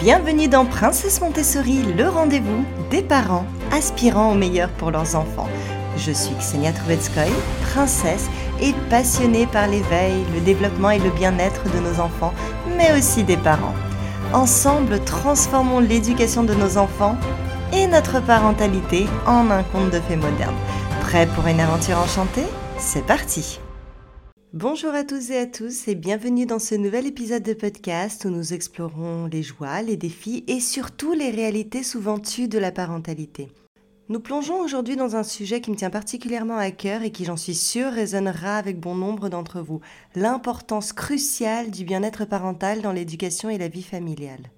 Bienvenue dans Princesse Montessori, le rendez-vous des parents aspirant au meilleur pour leurs enfants. Je suis Ksenia Trovetskoy, princesse et passionnée par l'éveil, le développement et le bien-être de nos enfants, mais aussi des parents. Ensemble, transformons l'éducation de nos enfants et notre parentalité en un conte de fées moderne. Prêt pour une aventure enchantée? C'est parti Bonjour à tous et à tous et bienvenue dans ce nouvel épisode de podcast où nous explorons les joies, les défis et surtout les réalités souvent tues de la parentalité. Nous plongeons aujourd'hui dans un sujet qui me tient particulièrement à cœur et qui, j'en suis sûre, résonnera avec bon nombre d'entre vous, l'importance cruciale du bien-être parental dans l'éducation et la vie familiale.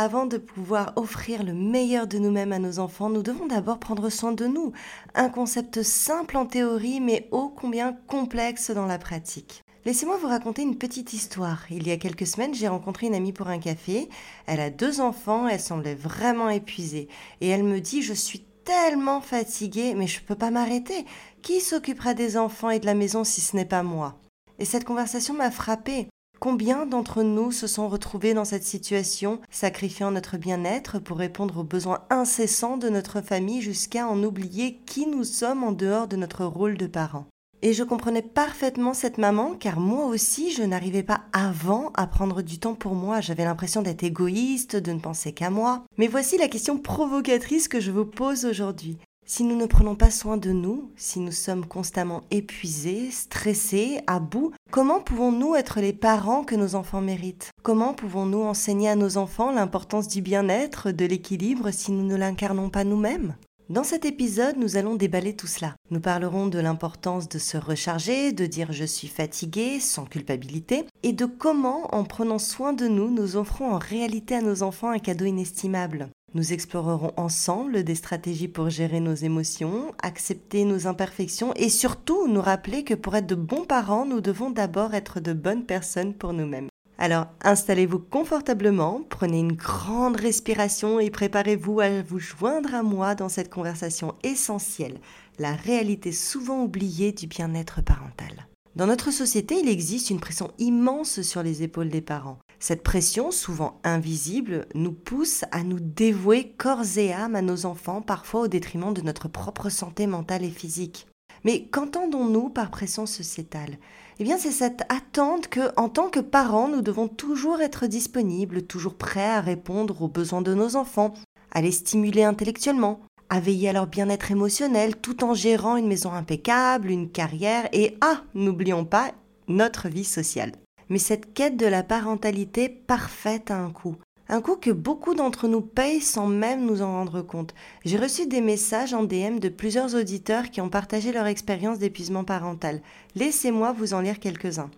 Avant de pouvoir offrir le meilleur de nous-mêmes à nos enfants, nous devons d'abord prendre soin de nous. Un concept simple en théorie, mais ô combien complexe dans la pratique. Laissez-moi vous raconter une petite histoire. Il y a quelques semaines, j'ai rencontré une amie pour un café. Elle a deux enfants, elle semblait vraiment épuisée. Et elle me dit, je suis tellement fatiguée, mais je ne peux pas m'arrêter. Qui s'occupera des enfants et de la maison si ce n'est pas moi? Et cette conversation m'a frappée. Combien d'entre nous se sont retrouvés dans cette situation, sacrifiant notre bien-être pour répondre aux besoins incessants de notre famille jusqu'à en oublier qui nous sommes en dehors de notre rôle de parents? Et je comprenais parfaitement cette maman car moi aussi je n'arrivais pas avant à prendre du temps pour moi. J'avais l'impression d'être égoïste, de ne penser qu'à moi. Mais voici la question provocatrice que je vous pose aujourd'hui. Si nous ne prenons pas soin de nous, si nous sommes constamment épuisés, stressés, à bout, comment pouvons-nous être les parents que nos enfants méritent? Comment pouvons-nous enseigner à nos enfants l'importance du bien-être, de l'équilibre si nous ne l'incarnons pas nous-mêmes? Dans cet épisode, nous allons déballer tout cela. Nous parlerons de l'importance de se recharger, de dire je suis fatigué sans culpabilité, et de comment, en prenant soin de nous, nous offrons en réalité à nos enfants un cadeau inestimable. Nous explorerons ensemble des stratégies pour gérer nos émotions, accepter nos imperfections et surtout nous rappeler que pour être de bons parents, nous devons d'abord être de bonnes personnes pour nous-mêmes. Alors installez-vous confortablement, prenez une grande respiration et préparez-vous à vous joindre à moi dans cette conversation essentielle, la réalité souvent oubliée du bien-être parental. Dans notre société, il existe une pression immense sur les épaules des parents. Cette pression, souvent invisible, nous pousse à nous dévouer corps et âme à nos enfants, parfois au détriment de notre propre santé mentale et physique. Mais qu'entendons-nous par pression sociétale? Eh bien, c'est cette attente que, en tant que parents, nous devons toujours être disponibles, toujours prêts à répondre aux besoins de nos enfants, à les stimuler intellectuellement, à veiller à leur bien-être émotionnel, tout en gérant une maison impeccable, une carrière et, ah, n'oublions pas, notre vie sociale. Mais cette quête de la parentalité parfaite a un coût. Un coût que beaucoup d'entre nous payent sans même nous en rendre compte. J'ai reçu des messages en DM de plusieurs auditeurs qui ont partagé leur expérience d'épuisement parental. Laissez-moi vous en lire quelques-uns.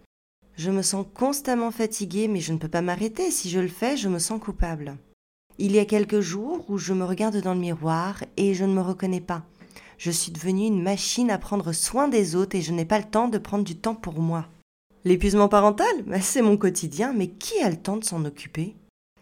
Je me sens constamment fatiguée, mais je ne peux pas m'arrêter. Si je le fais, je me sens coupable. Il y a quelques jours où je me regarde dans le miroir et je ne me reconnais pas. Je suis devenue une machine à prendre soin des autres et je n'ai pas le temps de prendre du temps pour moi. L'épuisement parental bah, C'est mon quotidien, mais qui a le temps de s'en occuper?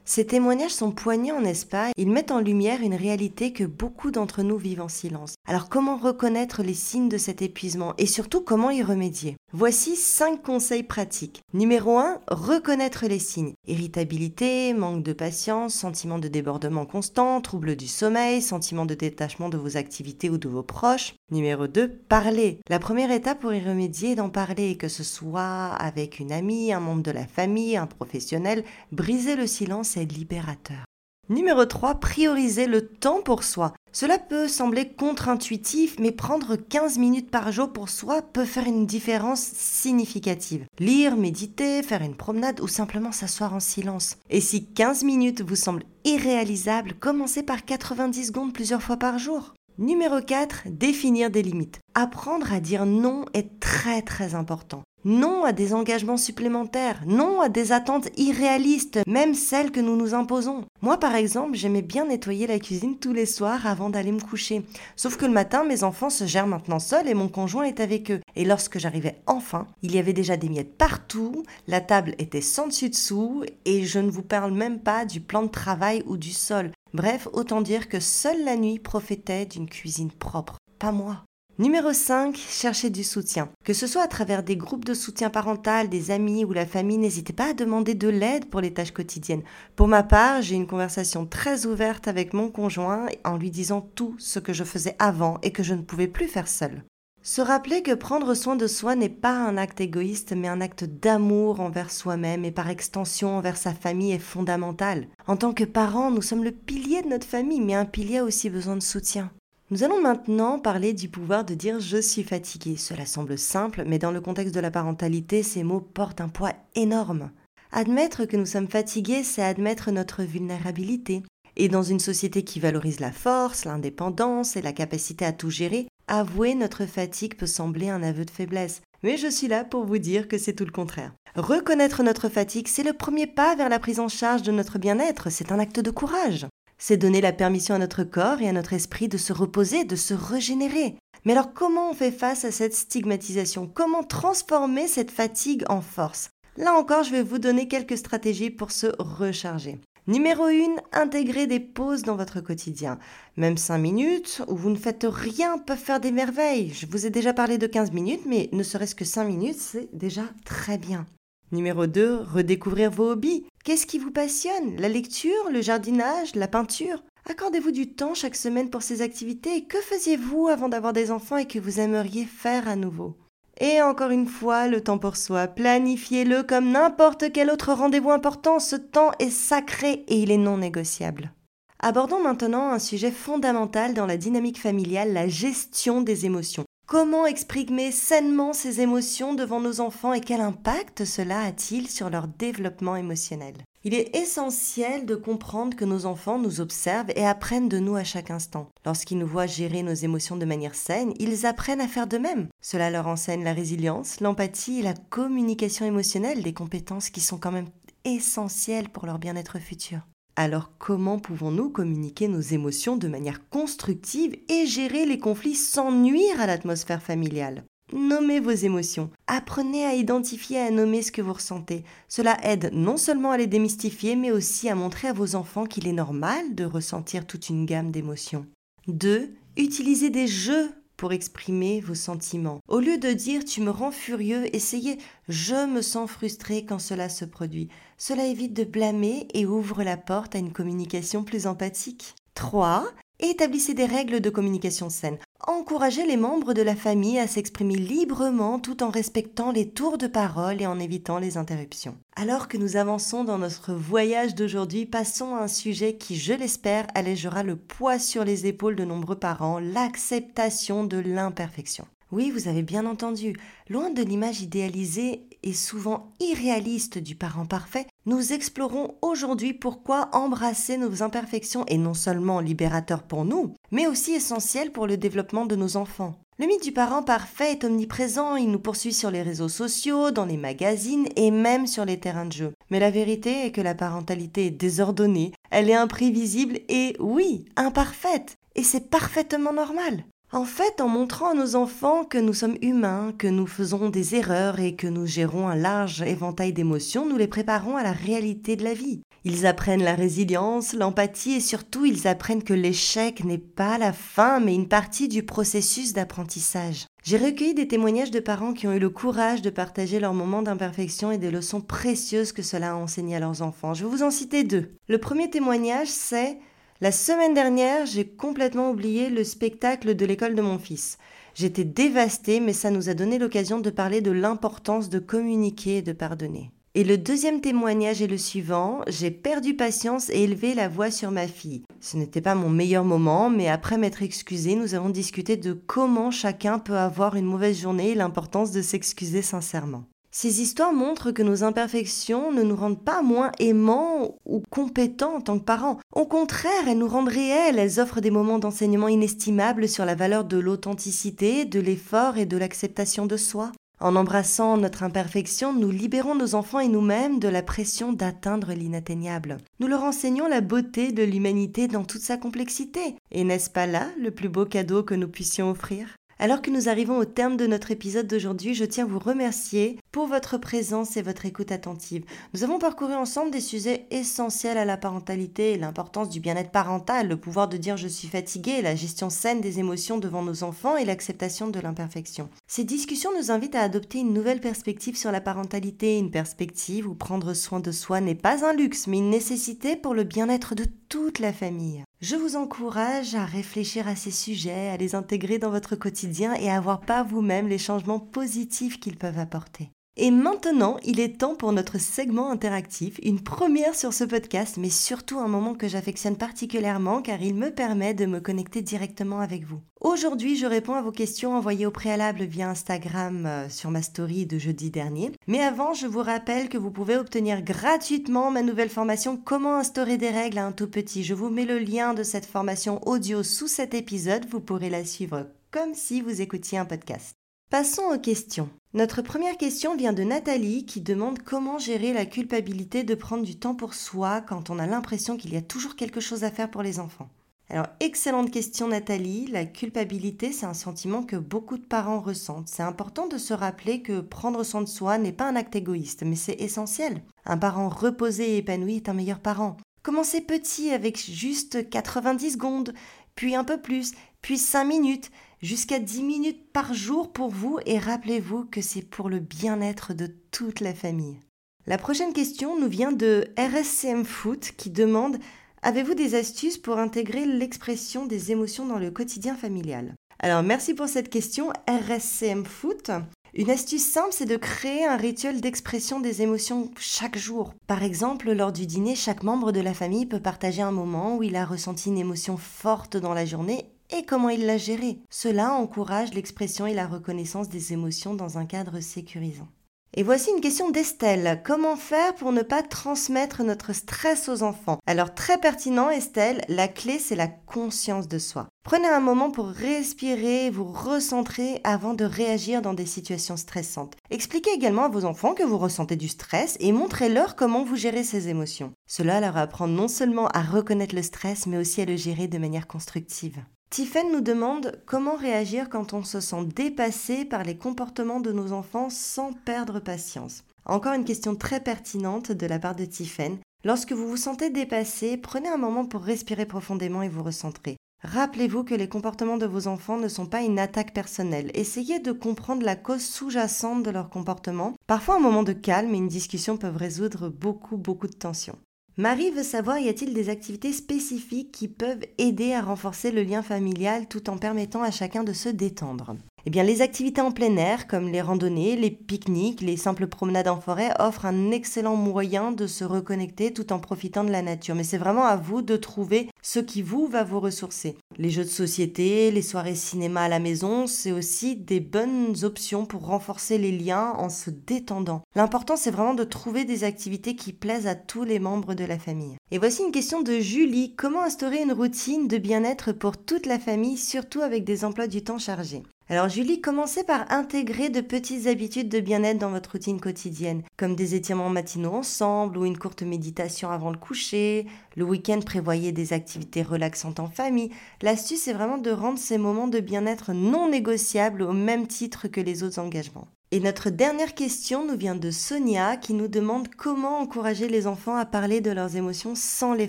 Ces témoignages sont poignants, n'est-ce pas? Ils mettent en lumière une réalité que beaucoup d'entre nous vivent en silence. Alors comment reconnaître les signes de cet épuisement et surtout comment y remédier? Voici 5 conseils pratiques. Numéro 1, reconnaître les signes. Irritabilité, manque de patience, sentiment de débordement constant, trouble du sommeil, sentiment de détachement de vos activités ou de vos proches. Numéro 2, parler. La première étape pour y remédier est d'en parler, que ce soit avec une amie, un membre de la famille, un professionnel. Briser le silence est libérateur. Numéro 3, prioriser le temps pour soi. Cela peut sembler contre-intuitif, mais prendre 15 minutes par jour pour soi peut faire une différence significative. Lire, méditer, faire une promenade ou simplement s'asseoir en silence. Et si 15 minutes vous semblent irréalisables, commencez par 90 secondes plusieurs fois par jour. Numéro 4, définir des limites. Apprendre à dire non est très très important. Non à des engagements supplémentaires, non à des attentes irréalistes, même celles que nous nous imposons. Moi par exemple, j'aimais bien nettoyer la cuisine tous les soirs avant d'aller me coucher. Sauf que le matin, mes enfants se gèrent maintenant seuls et mon conjoint est avec eux. Et lorsque j'arrivais enfin, il y avait déjà des miettes partout, la table était sans dessus-dessous et je ne vous parle même pas du plan de travail ou du sol. Bref, autant dire que seule la nuit profitait d'une cuisine propre. Pas moi. Numéro 5, cherchez du soutien. Que ce soit à travers des groupes de soutien parental, des amis ou la famille, n'hésitez pas à demander de l'aide pour les tâches quotidiennes. Pour ma part, j'ai une conversation très ouverte avec mon conjoint en lui disant tout ce que je faisais avant et que je ne pouvais plus faire seule. Se rappeler que prendre soin de soi n'est pas un acte égoïste, mais un acte d'amour envers soi-même et par extension envers sa famille est fondamental. En tant que parents, nous sommes le pilier de notre famille, mais un pilier a aussi besoin de soutien. Nous allons maintenant parler du pouvoir de dire je suis fatigué. Cela semble simple, mais dans le contexte de la parentalité, ces mots portent un poids énorme. Admettre que nous sommes fatigués, c'est admettre notre vulnérabilité. Et dans une société qui valorise la force, l'indépendance et la capacité à tout gérer, avouer notre fatigue peut sembler un aveu de faiblesse. Mais je suis là pour vous dire que c'est tout le contraire. Reconnaître notre fatigue, c'est le premier pas vers la prise en charge de notre bien-être, c'est un acte de courage c'est donner la permission à notre corps et à notre esprit de se reposer, de se régénérer. Mais alors comment on fait face à cette stigmatisation? Comment transformer cette fatigue en force? Là encore, je vais vous donner quelques stratégies pour se recharger. Numéro 1, intégrer des pauses dans votre quotidien. Même 5 minutes où vous ne faites rien peuvent faire des merveilles. Je vous ai déjà parlé de 15 minutes, mais ne serait-ce que 5 minutes, c'est déjà très bien. Numéro 2, redécouvrir vos hobbies. Qu'est-ce qui vous passionne? La lecture, le jardinage, la peinture? Accordez-vous du temps chaque semaine pour ces activités que faisiez-vous avant d'avoir des enfants et que vous aimeriez faire à nouveau? Et encore une fois, le temps pour soi, planifiez-le comme n'importe quel autre rendez-vous important. Ce temps est sacré et il est non négociable. Abordons maintenant un sujet fondamental dans la dynamique familiale, la gestion des émotions. Comment exprimer sainement ses émotions devant nos enfants et quel impact cela a-t-il sur leur développement émotionnel? Il est essentiel de comprendre que nos enfants nous observent et apprennent de nous à chaque instant. Lorsqu'ils nous voient gérer nos émotions de manière saine, ils apprennent à faire de même. Cela leur enseigne la résilience, l'empathie et la communication émotionnelle, des compétences qui sont quand même essentielles pour leur bien-être futur. Alors comment pouvons-nous communiquer nos émotions de manière constructive et gérer les conflits sans nuire à l'atmosphère familiale? Nommez vos émotions. Apprenez à identifier et à nommer ce que vous ressentez. Cela aide non seulement à les démystifier, mais aussi à montrer à vos enfants qu'il est normal de ressentir toute une gamme d'émotions. 2. Utilisez des jeux pour exprimer vos sentiments. Au lieu de dire tu me rends furieux, essayez je me sens frustré quand cela se produit. Cela évite de blâmer et ouvre la porte à une communication plus empathique. 3. Établissez des règles de communication saine. Encouragez les membres de la famille à s'exprimer librement tout en respectant les tours de parole et en évitant les interruptions. Alors que nous avançons dans notre voyage d'aujourd'hui, passons à un sujet qui, je l'espère, allégera le poids sur les épaules de nombreux parents, l'acceptation de l'imperfection. Oui, vous avez bien entendu, loin de l'image idéalisée et souvent irréaliste du parent parfait, nous explorons aujourd'hui pourquoi embrasser nos imperfections est non seulement libérateur pour nous, mais aussi essentiel pour le développement de nos enfants. Le mythe du parent parfait est omniprésent, il nous poursuit sur les réseaux sociaux, dans les magazines et même sur les terrains de jeu. Mais la vérité est que la parentalité est désordonnée, elle est imprévisible et oui, imparfaite. Et c'est parfaitement normal. En fait, en montrant à nos enfants que nous sommes humains, que nous faisons des erreurs et que nous gérons un large éventail d'émotions, nous les préparons à la réalité de la vie. Ils apprennent la résilience, l'empathie et surtout ils apprennent que l'échec n'est pas la fin mais une partie du processus d'apprentissage. J'ai recueilli des témoignages de parents qui ont eu le courage de partager leurs moments d'imperfection et des leçons précieuses que cela a enseigné à leurs enfants. Je vais vous en citer deux. Le premier témoignage, c'est la semaine dernière, j'ai complètement oublié le spectacle de l'école de mon fils. J'étais dévastée, mais ça nous a donné l'occasion de parler de l'importance de communiquer et de pardonner. Et le deuxième témoignage est le suivant. J'ai perdu patience et élevé la voix sur ma fille. Ce n'était pas mon meilleur moment, mais après m'être excusé, nous avons discuté de comment chacun peut avoir une mauvaise journée et l'importance de s'excuser sincèrement. Ces histoires montrent que nos imperfections ne nous rendent pas moins aimants ou compétents en tant que parents. Au contraire, elles nous rendent réels, elles offrent des moments d'enseignement inestimables sur la valeur de l'authenticité, de l'effort et de l'acceptation de soi. En embrassant notre imperfection, nous libérons nos enfants et nous-mêmes de la pression d'atteindre l'inatteignable. Nous leur enseignons la beauté de l'humanité dans toute sa complexité. Et n'est-ce pas là le plus beau cadeau que nous puissions offrir? Alors que nous arrivons au terme de notre épisode d'aujourd'hui, je tiens à vous remercier pour votre présence et votre écoute attentive. Nous avons parcouru ensemble des sujets essentiels à la parentalité, l'importance du bien-être parental, le pouvoir de dire je suis fatigué, la gestion saine des émotions devant nos enfants et l'acceptation de l'imperfection. Ces discussions nous invitent à adopter une nouvelle perspective sur la parentalité, une perspective où prendre soin de soi n'est pas un luxe, mais une nécessité pour le bien-être de toute la famille. Je vous encourage à réfléchir à ces sujets, à les intégrer dans votre quotidien et à voir par vous-même les changements positifs qu'ils peuvent apporter. Et maintenant, il est temps pour notre segment interactif, une première sur ce podcast, mais surtout un moment que j'affectionne particulièrement car il me permet de me connecter directement avec vous. Aujourd'hui, je réponds à vos questions envoyées au préalable via Instagram euh, sur ma story de jeudi dernier. Mais avant, je vous rappelle que vous pouvez obtenir gratuitement ma nouvelle formation Comment instaurer des règles à un tout petit. Je vous mets le lien de cette formation audio sous cet épisode, vous pourrez la suivre comme si vous écoutiez un podcast. Passons aux questions. Notre première question vient de Nathalie qui demande comment gérer la culpabilité de prendre du temps pour soi quand on a l'impression qu'il y a toujours quelque chose à faire pour les enfants. Alors, excellente question Nathalie. La culpabilité, c'est un sentiment que beaucoup de parents ressentent. C'est important de se rappeler que prendre soin de soi n'est pas un acte égoïste, mais c'est essentiel. Un parent reposé et épanoui est un meilleur parent. Commencez petit avec juste 90 secondes, puis un peu plus, puis 5 minutes, jusqu'à 10 minutes par jour pour vous et rappelez-vous que c'est pour le bien-être de toute la famille. La prochaine question nous vient de RSCM Foot qui demande Avez-vous des astuces pour intégrer l'expression des émotions dans le quotidien familial? Alors merci pour cette question RSCM Foot. Une astuce simple, c'est de créer un rituel d'expression des émotions chaque jour. Par exemple, lors du dîner, chaque membre de la famille peut partager un moment où il a ressenti une émotion forte dans la journée et comment il l'a gérée. Cela encourage l'expression et la reconnaissance des émotions dans un cadre sécurisant. Et voici une question d'Estelle. Comment faire pour ne pas transmettre notre stress aux enfants? Alors très pertinent Estelle, la clé c'est la conscience de soi. Prenez un moment pour respirer, vous recentrer avant de réagir dans des situations stressantes. Expliquez également à vos enfants que vous ressentez du stress et montrez-leur comment vous gérez ces émotions. Cela leur apprend non seulement à reconnaître le stress mais aussi à le gérer de manière constructive. Tiffen nous demande comment réagir quand on se sent dépassé par les comportements de nos enfants sans perdre patience. Encore une question très pertinente de la part de Tiffen. Lorsque vous vous sentez dépassé, prenez un moment pour respirer profondément et vous recentrer. Rappelez-vous que les comportements de vos enfants ne sont pas une attaque personnelle. Essayez de comprendre la cause sous-jacente de leur comportement. Parfois, un moment de calme et une discussion peuvent résoudre beaucoup, beaucoup de tensions. Marie veut savoir y a-t-il des activités spécifiques qui peuvent aider à renforcer le lien familial tout en permettant à chacun de se détendre? Eh les activités en plein air, comme les randonnées, les pique-niques, les simples promenades en forêt, offrent un excellent moyen de se reconnecter tout en profitant de la nature. Mais c'est vraiment à vous de trouver ce qui vous va vous ressourcer. Les jeux de société, les soirées cinéma à la maison, c'est aussi des bonnes options pour renforcer les liens en se détendant. L'important, c'est vraiment de trouver des activités qui plaisent à tous les membres de la famille. Et voici une question de Julie. Comment instaurer une routine de bien-être pour toute la famille, surtout avec des emplois du temps chargés? Alors Julie, commencez par intégrer de petites habitudes de bien-être dans votre routine quotidienne, comme des étirements matinaux ensemble ou une courte méditation avant le coucher. Le week-end, prévoyez des activités relaxantes en famille. L'astuce est vraiment de rendre ces moments de bien-être non négociables au même titre que les autres engagements. Et notre dernière question nous vient de Sonia qui nous demande comment encourager les enfants à parler de leurs émotions sans les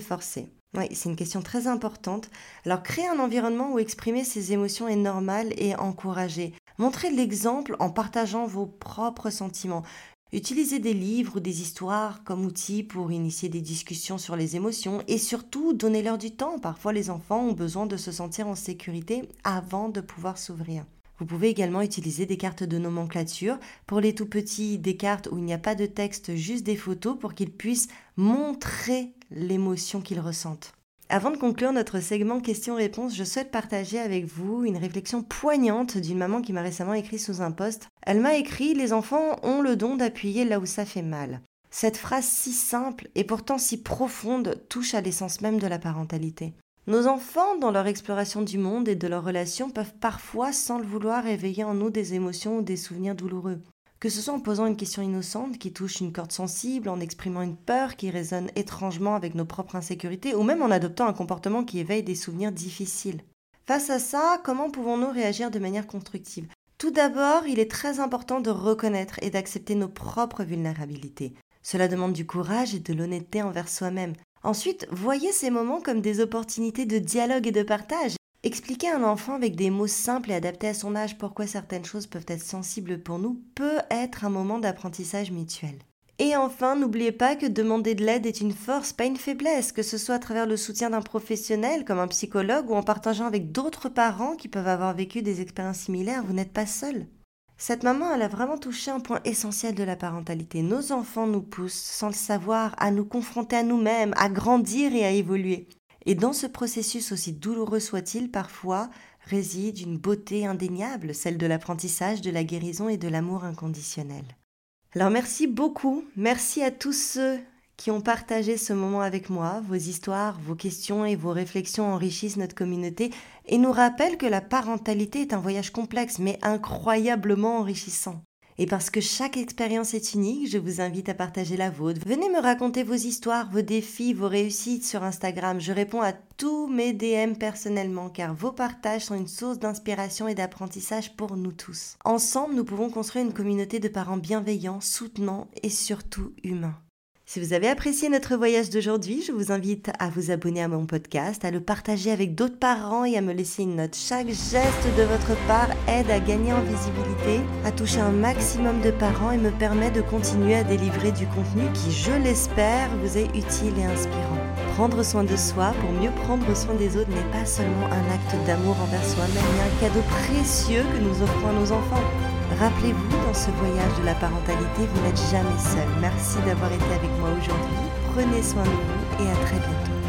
forcer. Oui, c'est une question très importante. Alors, créer un environnement où exprimer ses émotions est normal et encouragé. Montrez l'exemple en partageant vos propres sentiments. Utilisez des livres ou des histoires comme outils pour initier des discussions sur les émotions et surtout donnez-leur du temps. Parfois les enfants ont besoin de se sentir en sécurité avant de pouvoir s'ouvrir. Vous pouvez également utiliser des cartes de nomenclature. Pour les tout petits, des cartes où il n'y a pas de texte, juste des photos pour qu'ils puissent montrer l'émotion qu'ils ressentent. Avant de conclure notre segment questions-réponses, je souhaite partager avec vous une réflexion poignante d'une maman qui m'a récemment écrit sous un post. Elle m'a écrit Les enfants ont le don d'appuyer là où ça fait mal. Cette phrase si simple et pourtant si profonde touche à l'essence même de la parentalité. Nos enfants, dans leur exploration du monde et de leurs relations, peuvent parfois, sans le vouloir, éveiller en nous des émotions ou des souvenirs douloureux. Que ce soit en posant une question innocente qui touche une corde sensible, en exprimant une peur qui résonne étrangement avec nos propres insécurités, ou même en adoptant un comportement qui éveille des souvenirs difficiles. Face à ça, comment pouvons-nous réagir de manière constructive? Tout d'abord, il est très important de reconnaître et d'accepter nos propres vulnérabilités. Cela demande du courage et de l'honnêteté envers soi-même. Ensuite, voyez ces moments comme des opportunités de dialogue et de partage. Expliquer à un enfant avec des mots simples et adaptés à son âge pourquoi certaines choses peuvent être sensibles pour nous peut être un moment d'apprentissage mutuel. Et enfin, n'oubliez pas que demander de l'aide est une force, pas une faiblesse, que ce soit à travers le soutien d'un professionnel comme un psychologue ou en partageant avec d'autres parents qui peuvent avoir vécu des expériences similaires, vous n'êtes pas seul. Cette maman, elle a vraiment touché un point essentiel de la parentalité. Nos enfants nous poussent, sans le savoir, à nous confronter à nous-mêmes, à grandir et à évoluer. Et dans ce processus, aussi douloureux soit-il, parfois réside une beauté indéniable, celle de l'apprentissage, de la guérison et de l'amour inconditionnel. Alors merci beaucoup, merci à tous ceux qui ont partagé ce moment avec moi. Vos histoires, vos questions et vos réflexions enrichissent notre communauté et nous rappellent que la parentalité est un voyage complexe mais incroyablement enrichissant. Et parce que chaque expérience est unique, je vous invite à partager la vôtre. Venez me raconter vos histoires, vos défis, vos réussites sur Instagram. Je réponds à tous mes DM personnellement car vos partages sont une source d'inspiration et d'apprentissage pour nous tous. Ensemble, nous pouvons construire une communauté de parents bienveillants, soutenants et surtout humains. Si vous avez apprécié notre voyage d'aujourd'hui, je vous invite à vous abonner à mon podcast, à le partager avec d'autres parents et à me laisser une note. Chaque geste de votre part aide à gagner en visibilité, à toucher un maximum de parents et me permet de continuer à délivrer du contenu qui, je l'espère, vous est utile et inspirant. Prendre soin de soi pour mieux prendre soin des autres n'est pas seulement un acte d'amour envers soi-même, mais un cadeau précieux que nous offrons à nos enfants. Rappelez-vous, dans ce voyage de la parentalité, vous n'êtes jamais seul. Merci d'avoir été avec moi aujourd'hui. Prenez soin de vous et à très bientôt.